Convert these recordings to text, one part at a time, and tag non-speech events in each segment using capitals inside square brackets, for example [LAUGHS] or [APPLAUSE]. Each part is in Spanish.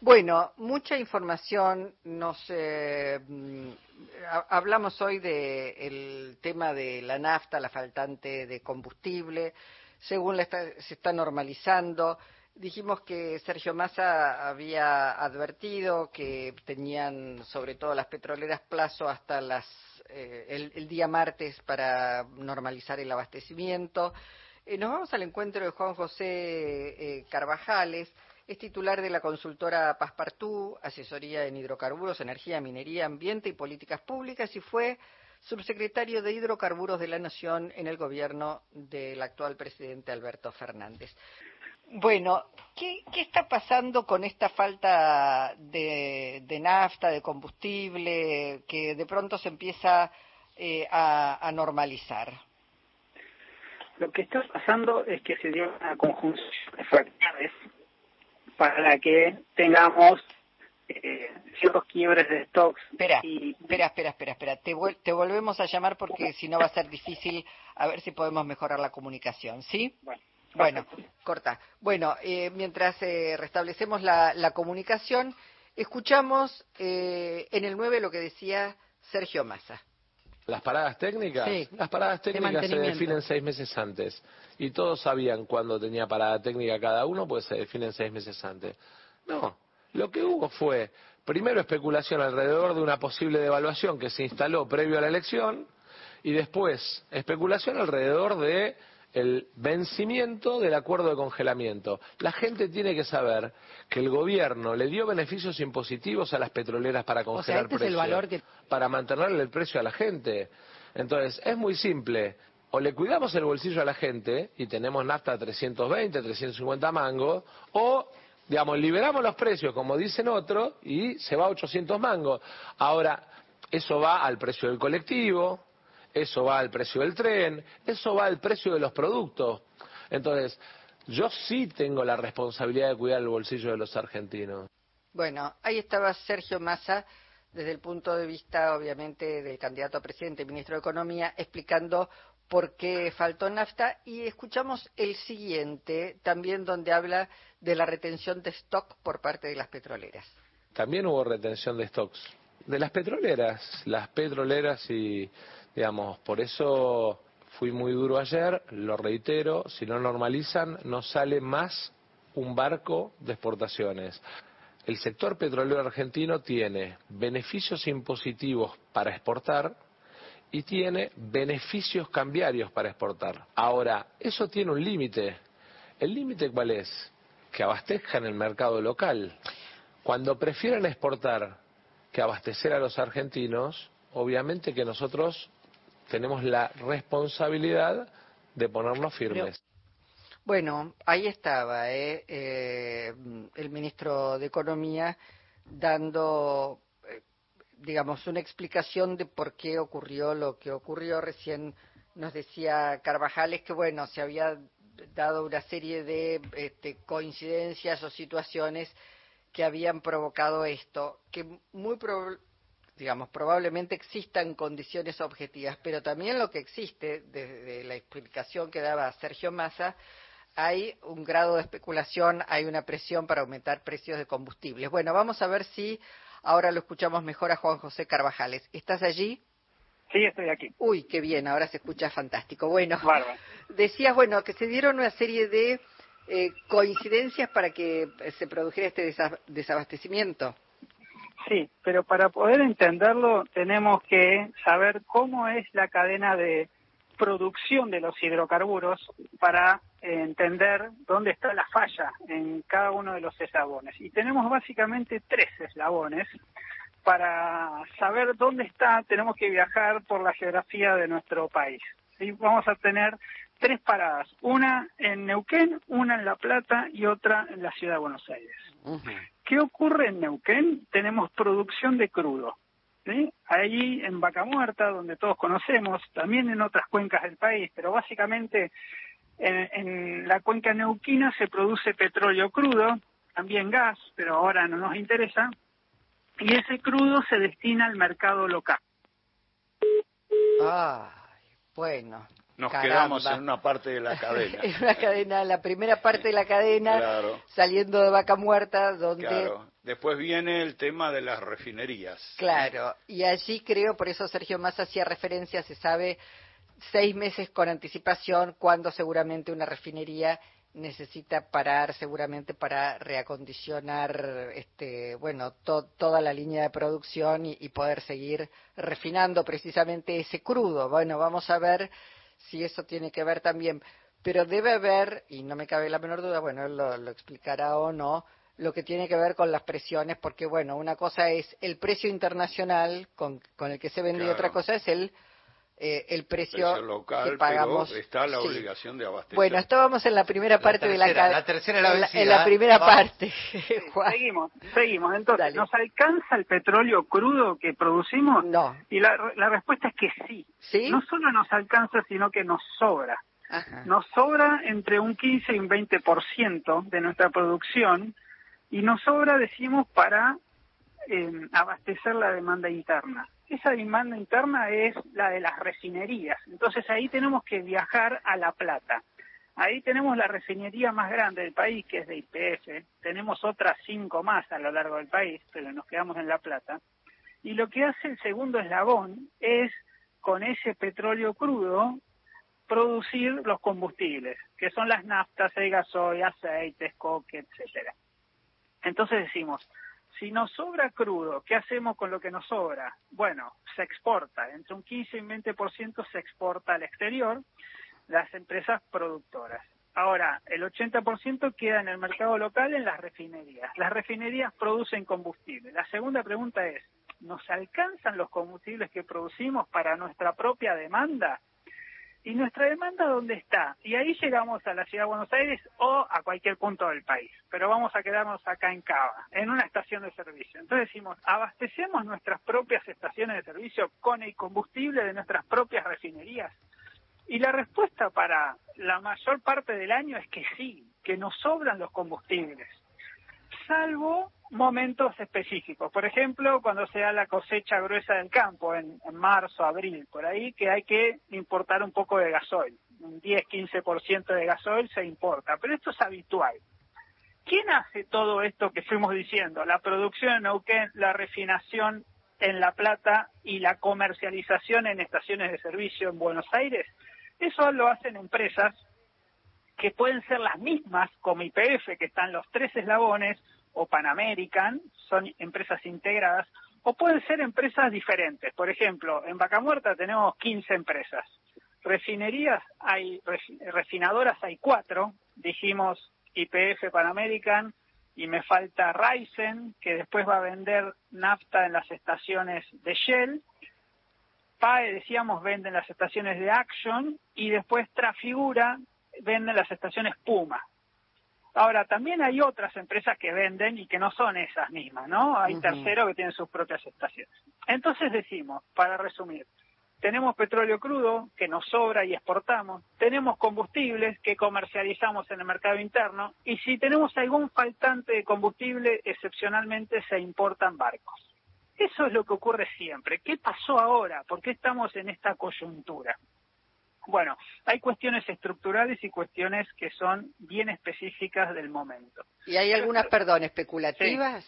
Bueno, mucha información. Nos eh, mm, hablamos hoy del tema de la nafta, la faltante de combustible. Según se está normalizando. Dijimos que Sergio Massa había advertido que tenían, sobre todo las petroleras, plazo hasta las, eh, el, día martes para normalizar el abastecimiento. Eh, nos vamos al encuentro de Juan José eh, Carvajales, es titular de la consultora Paspartú, asesoría en hidrocarburos, energía, minería, ambiente y políticas públicas, y fue subsecretario de Hidrocarburos de la Nación en el gobierno del actual presidente Alberto Fernández. Bueno, ¿qué, está pasando con esta falta de, nafta, de combustible, que de pronto se empieza eh, a, normalizar? Lo que está pasando es que se dio una conjunción de factores para que tengamos eh, ciertos quiebres de stocks. Espera, espera, espera, espera, espera. Te, te volvemos a llamar porque si no va a ser difícil a ver si podemos mejorar la comunicación, ¿sí? Bueno. Bueno, corta. Bueno, eh, mientras eh, restablecemos la, comunicación, escuchamos eh, en el 9 lo que decía Sergio Massa. Las paradas técnicas, sí, las paradas técnicas se definen seis meses antes. Y todos sabían cuándo tenía parada técnica cada uno, pues se definen seis meses antes. No, lo que hubo fue primero especulación alrededor de una posible devaluación que se instaló previo a la elección y después especulación alrededor de el vencimiento del acuerdo de congelamiento. La gente tiene que saber que el gobierno le dio beneficios impositivos a las petroleras para congelar este precios, para mantenerle el precio a la gente. Entonces, es muy simple. O le cuidamos el bolsillo a la gente y tenemos nafta a 320, 350 mangos, o digamos, liberamos los precios, como dicen otros, y se va a 800 mangos. Ahora, eso va al precio del colectivo, eso va al precio del tren, eso va al precio de los productos. Entonces, yo sí tengo la responsabilidad de cuidar el bolsillo de los argentinos. Bueno, ahí estaba Sergio Massa desde el punto de vista, obviamente, del candidato a presidente, ministro de Economía, explicando por qué faltó nafta y escuchamos el siguiente, también donde habla de la retención de stock por parte de las petroleras. También hubo retención de stocks de las petroleras, las petroleras y Digamos, por eso fui muy duro ayer, lo reitero, si no normalizan, no sale más un barco de exportaciones. El sector petrolero argentino tiene beneficios impositivos para exportar y tiene beneficios cambiarios para exportar. Ahora, eso tiene un límite. ¿El límite cuál es? Que abastezcan el mercado local. Cuando prefieren exportar que abastecer a los argentinos, obviamente que nosotros tenemos la responsabilidad de ponernos firmes. Bueno, ahí estaba ¿eh? Eh, el ministro de Economía dando, eh, digamos, una explicación de por qué ocurrió lo que ocurrió. Recién nos decía Carvajales que, bueno, se había dado una serie de este, coincidencias o situaciones que habían provocado esto, que muy probablemente digamos, probablemente existan condiciones objetivas, pero también lo que existe, desde la explicación que daba Sergio Massa, hay un grado de especulación, hay una presión para aumentar precios de combustibles. Bueno, vamos a ver si ahora lo escuchamos mejor a Juan José Carvajales. ¿Estás allí? Sí, estoy aquí. Uy, qué bien, ahora se escucha fantástico. Bueno, [LAUGHS] decías, bueno, que se dieron una serie de eh, coincidencias para que se produjera este desabastecimiento. Sí, pero para poder entenderlo tenemos que saber cómo es la cadena de producción de los hidrocarburos para entender dónde está la falla en cada uno de los eslabones. Y tenemos básicamente tres eslabones. Para saber dónde está, tenemos que viajar por la geografía de nuestro país. Y vamos a tener tres paradas, una en Neuquén, una en La Plata y otra en la ciudad de Buenos Aires. ¿Qué ocurre en Neuquén? Tenemos producción de crudo. Ahí en Vaca Muerta, donde todos conocemos, también en otras cuencas del país, pero básicamente en, la cuenca neuquina se produce petróleo crudo, también gas, pero ahora no nos interesa, y ese crudo se destina al mercado local. Ah, bueno, nos quedamos en una parte de la cadena. [LAUGHS] en una cadena, la primera parte de la cadena, saliendo de vaca muerta, donde... Claro. Después viene el tema de las refinerías. Claro, y allí creo, por eso Sergio más hacía referencia, se sabe seis meses con anticipación cuando seguramente una refinería necesita parar seguramente para reacondicionar este bueno toda la línea de producción y, poder seguir refinando precisamente ese crudo bueno vamos a ver si eso tiene que ver también pero debe haber y no me cabe la menor duda bueno él lo, lo explicará o no lo que tiene que ver con las presiones porque bueno una cosa es el precio internacional con, con el que se vende y otra cosa es el eh, el precio, local, que pagamos. Pero está la obligación de abastecer. Bueno, estábamos en la primera parte de la La tercera la en, la, primera parte. [LAUGHS] seguimos, seguimos. Entonces, ¿nos alcanza el petróleo crudo que producimos? No. Y la, la respuesta es que sí. ¿Sí? No solo nos alcanza, sino que nos sobra. Nos sobra entre un 15 y un 20% de nuestra producción y nos sobra, decimos, para eh, abastecer la demanda interna esa demanda interna es la de las refinerías. Entonces ahí tenemos que viajar a La Plata. Ahí tenemos la refinería más grande del país, que es de IPF. Tenemos otras cinco más a lo largo del país, pero nos quedamos en La Plata. Y lo que hace el segundo eslabón es, con ese petróleo crudo, producir los combustibles, que son las naftas, el gasoil, aceites, coque, etcétera. Entonces decimos, si nos sobra crudo, ¿qué hacemos con lo que nos sobra? Bueno, se exporta, entre un 15 y un 20% se exporta al exterior, las empresas productoras. Ahora, el 80% queda en el mercado local en las refinerías. Las refinerías producen combustible. La segunda pregunta es, ¿nos alcanzan los combustibles que producimos para nuestra propia demanda? ¿Y nuestra demanda dónde está? Y ahí llegamos a la ciudad de Buenos Aires o a cualquier punto del país, pero vamos a quedarnos acá en Cava, en una estación de servicio. Entonces decimos, ¿abastecemos nuestras propias estaciones de servicio con el combustible de nuestras propias refinerías? Y la respuesta para la mayor parte del año es que sí, que nos sobran los combustibles, salvo momentos específicos. Por ejemplo, cuando se da la cosecha gruesa del campo, en, marzo, abril, por ahí, que hay que importar un poco de gasoil. Un 10-15% de gasoil se importa, pero esto es habitual. ¿Quién hace todo esto que fuimos diciendo? La producción en Neuquén, la refinación en La Plata y la comercialización en estaciones de servicio en Buenos Aires. Eso lo hacen empresas que pueden ser las mismas como IPF, que están los tres eslabones, o Pan American, son empresas integradas, o pueden ser empresas diferentes. Por ejemplo, en Vaca Muerta tenemos 15 empresas. Refinerías hay, refinadoras hay cuatro, dijimos IPF Pan American, y me falta Ryzen, que después va a vender nafta en las estaciones de Shell. PAE, decíamos, vende en las estaciones de Action, y después Trafigura vende en las estaciones Puma. Ahora, también hay otras empresas que venden y que no son esas mismas, ¿no? Hay terceros que tienen sus propias estaciones. Entonces decimos, para resumir, tenemos petróleo crudo que nos sobra y exportamos, tenemos combustibles que comercializamos en el mercado interno y si tenemos algún faltante de combustible, excepcionalmente se importan barcos. Eso es lo que ocurre siempre. ¿Qué pasó ahora? ¿Por qué estamos en esta coyuntura? Bueno, hay cuestiones estructurales y cuestiones que son bien específicas del momento. ¿Y hay algunas, perdón, especulativas?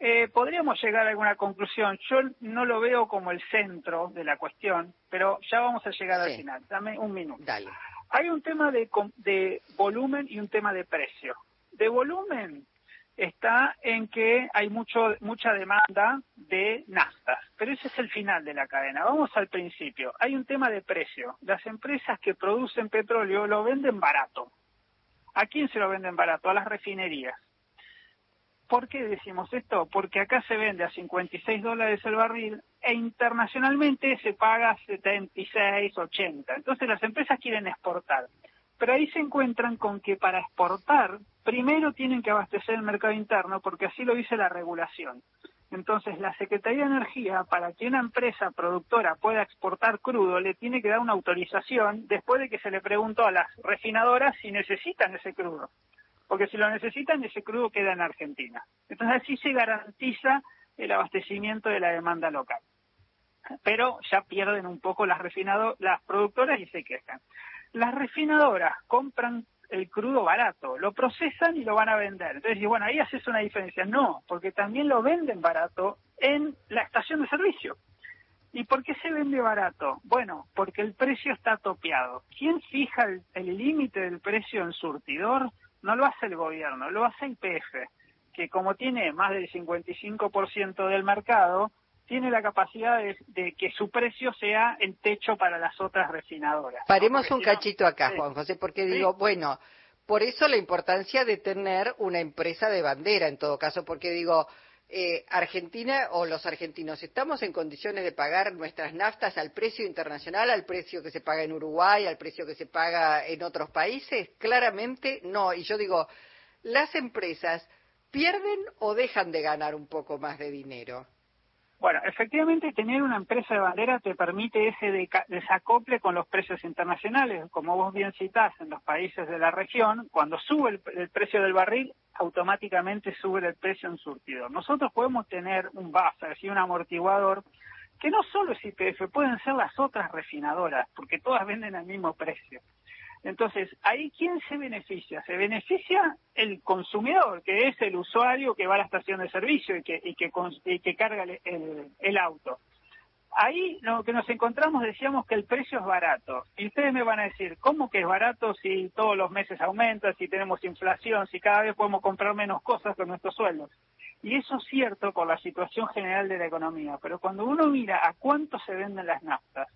Eh, podríamos llegar a alguna conclusión. Yo no lo veo como el centro de la cuestión, pero ya vamos a llegar al final. Dame un minuto. Dale. Hay un tema de, de volumen y un tema de precio. De volumen, está en que hay mucho, mucha demanda de naftas, pero ese es el final de la cadena. Vamos al principio. Hay un tema de precio. Las empresas que producen petróleo lo venden barato. ¿A quién se lo venden barato? A las refinerías. ¿Por qué decimos esto? Porque acá se vende a 56 dólares el barril e internacionalmente se paga 76, 80. Entonces las empresas quieren exportar. Pero ahí se encuentran con que para exportar, primero tienen que abastecer el mercado interno, porque así lo dice la regulación. Entonces, la Secretaría de Energía, para que una empresa productora pueda exportar crudo, le tiene que dar una autorización después de que se le preguntó a las refinadoras si necesitan ese crudo. Porque si lo necesitan, ese crudo queda en Argentina. Entonces, así se garantiza el abastecimiento de la demanda local. pero ya pierden un poco las refinado las productoras y se quejan. Las refinadoras compran el crudo barato, lo procesan y lo van a vender. Entonces, bueno, ahí haces una diferencia. No, porque también lo venden barato en la estación de servicio. ¿Y por qué se vende barato? Bueno, porque el precio está topeado. ¿Quién fija el límite del precio en surtidor? No lo hace el gobierno, lo hace IPF, que como tiene más del 55% del mercado, tiene la capacidad de, que su precio sea el techo para las otras refinadoras. Paremos un cachito acá, Juan José, porque digo, bueno, por eso la importancia de tener una empresa de bandera en todo caso, porque digo, eh, Argentina o los argentinos, ¿estamos en condiciones de pagar nuestras naftas al precio internacional, al precio que se paga en Uruguay, al precio que se paga en otros países? Claramente no. Y yo digo, ¿las empresas pierden o dejan de ganar un poco más de dinero? Bueno, efectivamente tener una empresa de bandera te permite ese desacople con los precios internacionales. Como vos bien citás, en los países de la región, cuando sube el, precio del barril, automáticamente sube el precio en surtidor. Nosotros podemos tener un buffer, y un amortiguador, que no solo es IPF, pueden ser las otras refinadoras, porque todas venden al mismo precio. Entonces, ahí quién se beneficia? Se beneficia el consumidor, que es el usuario que va a la estación de servicio y que, y que, que carga el, el, auto. Ahí lo que nos encontramos decíamos que el precio es barato. Y ustedes me van a decir, ¿cómo que es barato si todos los meses aumenta, si tenemos inflación, si cada vez podemos comprar menos cosas con nuestros sueldos? Y eso es cierto por la situación general de la economía, pero cuando uno mira a cuánto se venden las naftas,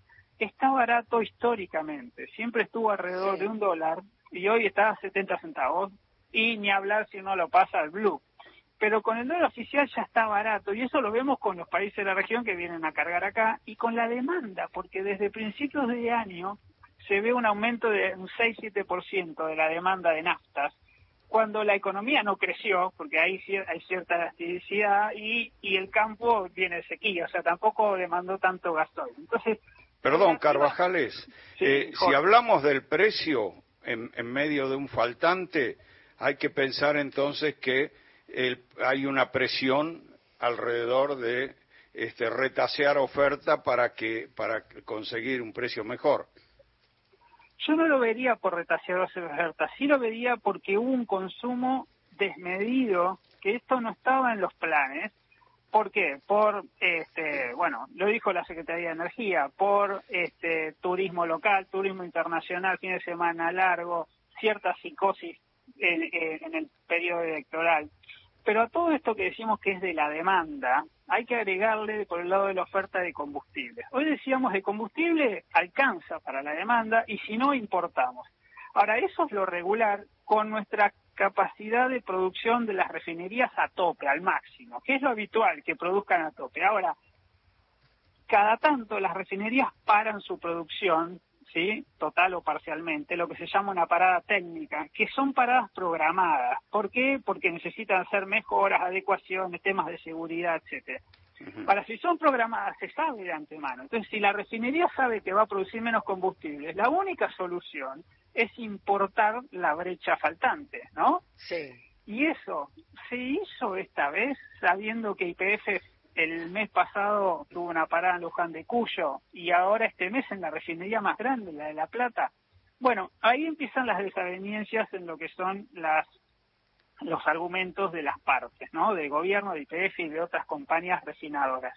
está barato históricamente, siempre estuvo alrededor de un dólar y hoy está a 70 centavos y ni hablar si uno lo pasa al blue. Pero con el dólar oficial ya está barato y eso lo vemos con los países de la región que vienen a cargar acá y con la demanda, porque desde principios de año se ve un aumento de un 6-7% de la demanda de naftas, cuando la economía no creció, porque hay, hay cierta elasticidad y, y el campo tiene sequía, o sea, tampoco demandó tanto gasoil. Entonces, Perdón, Carvajales, eh, si hablamos del precio en, medio de un faltante, hay que pensar entonces que hay una presión alrededor de este, retasear oferta para que para conseguir un precio mejor. Yo no lo vería por retasear oferta, sí lo vería porque hubo un consumo desmedido, que esto no estaba en los planes, ¿Por qué? Por, este, bueno, lo dijo la Secretaría de Energía, por este, turismo local, turismo internacional, fin de semana largo, cierta psicosis en, el periodo electoral. Pero a todo esto que decimos que es de la demanda, hay que agregarle por el lado de la oferta de combustible. Hoy decíamos de combustible alcanza para la demanda y si no importamos. Ahora, eso es lo regular con nuestra capacidad de producción de las refinerías a tope, al máximo, que es lo habitual, que produzcan a tope. Ahora, cada tanto las refinerías paran su producción, ¿sí? total o parcialmente, lo que se llama una parada técnica, que son paradas programadas. ¿Por qué? Porque necesitan hacer mejoras, adecuaciones, temas de seguridad, etcétera. Para si son programadas, se sabe de antemano. Entonces, si la refinería sabe que va a producir menos combustible, la única solución es importar la brecha faltante, ¿no? Sí. Y eso se hizo esta vez sabiendo que IPF el mes pasado tuvo una parada en Luján de Cuyo y ahora este mes en la refinería más grande, la de La Plata. Bueno, ahí empiezan las desavenencias en lo que son las los argumentos de las partes, ¿no? Del gobierno, de IPF y de otras compañías refinadoras.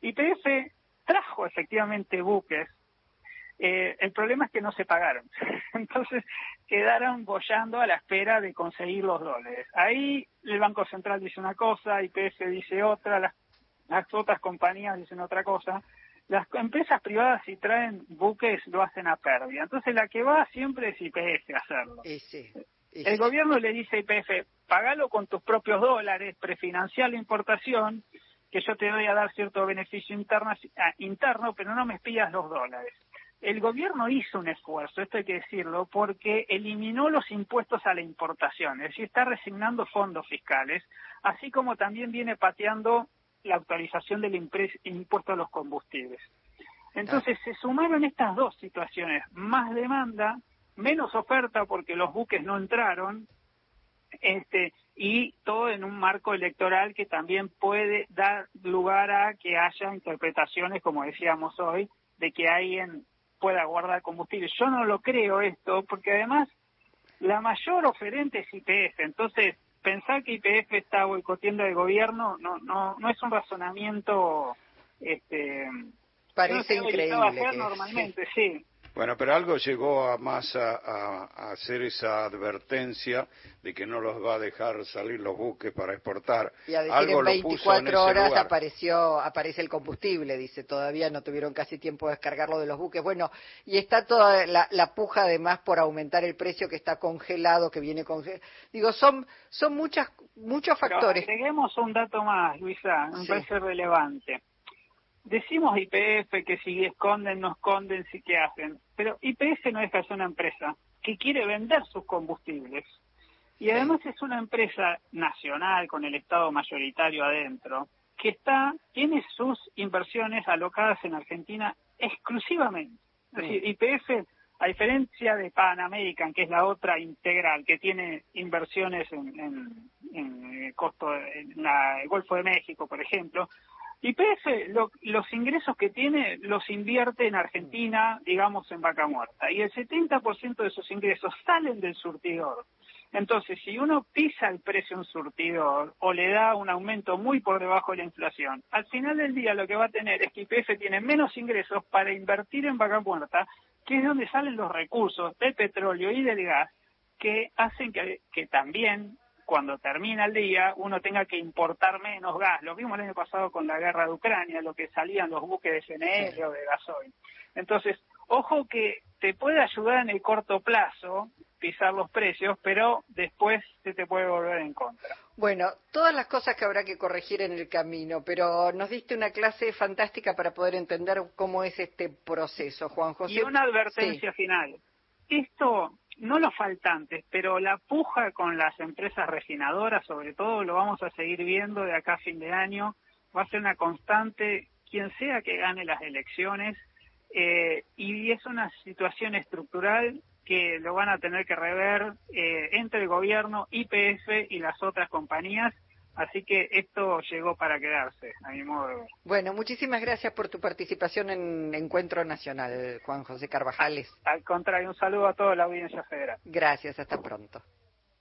IPF trajo efectivamente buques eh, el problema es que no se pagaron. [LAUGHS] Entonces quedaron bollando a la espera de conseguir los dólares. Ahí el Banco Central dice una cosa, IPF dice otra, las, otras compañías dicen otra cosa. Las empresas privadas si traen buques lo hacen a pérdida. Entonces la que va siempre es IPF a hacerlo. el gobierno le dice a IPF, pagalo con tus propios dólares, prefinanciar la importación, que yo te voy a dar cierto beneficio interno, ah, interno pero no me espías los dólares el gobierno hizo un esfuerzo, esto hay que decirlo, porque eliminó los impuestos a la importación, es decir, está resignando fondos fiscales, así como también viene pateando la actualización del impuesto a los combustibles. Entonces se sumaron estas dos situaciones, más demanda, menos oferta porque los buques no entraron, este, y todo en un marco electoral que también puede dar lugar a que haya interpretaciones, como decíamos hoy, de que alguien pueda guardar combustible. Yo no lo creo esto, porque además la mayor oferente es IPF, entonces pensar que IPF está boicoteando el gobierno no no no es un razonamiento este parece increíble normalmente [LAUGHS] sí bueno, pero algo llegó a más a, hacer esa advertencia de que no los va a dejar salir los buques para exportar. Y a decir algo en 24 horas apareció, aparece el combustible, dice, todavía no tuvieron casi tiempo de descargarlo de los buques. Bueno, y está toda la, puja además por aumentar el precio que está congelado, que viene congelado. Digo, son, son muchas, muchos factores. Pero agreguemos un dato más, Luisa, me parece relevante decimos IPF que si esconden, no esconden, si que hacen, pero IPF no es que una empresa que quiere vender sus combustibles. Y además es una empresa nacional con el Estado mayoritario adentro, que está, tiene sus inversiones alocadas en Argentina exclusivamente. Es decir, IPF, a diferencia de Pan American, que es la otra integral, que tiene inversiones en, en, en costo en el Golfo de México, por ejemplo, YPF los ingresos que tiene los invierte en Argentina, digamos en vaca muerta, y el 70% de esos ingresos salen del surtidor. Entonces, si uno pisa el precio en surtidor o le da un aumento muy por debajo de la inflación, al final del día lo que va a tener es que YPF tiene menos ingresos para invertir en vaca muerta, que es donde salen los recursos del petróleo y del gas que hacen que, que también cuando termina el día uno tenga que importar menos gas. Lo vimos el año pasado con la guerra de Ucrania, lo que salían los buques de CNR o de gasoil. Entonces, ojo que te puede ayudar en el corto plazo pisar los precios, pero después se te puede volver en contra. Bueno, todas las cosas que habrá que corregir en el camino, pero nos diste una clase fantástica para poder entender cómo es este proceso, Juan José. Y una advertencia final. Esto no los faltantes, pero la puja con las empresas refinadoras, sobre todo, lo vamos a seguir viendo de acá a fin de año. Va a ser una constante, quien sea que gane las elecciones, eh, y es una situación estructural que lo van a tener que rever eh, entre el gobierno, IPF y las otras compañías Así que esto llegó para quedarse, a mi modo de ver. Bueno, muchísimas gracias por tu participación en Encuentro Nacional, Juan José Carvajales. Al contrario, un saludo a toda la audiencia federal. Gracias, hasta pronto.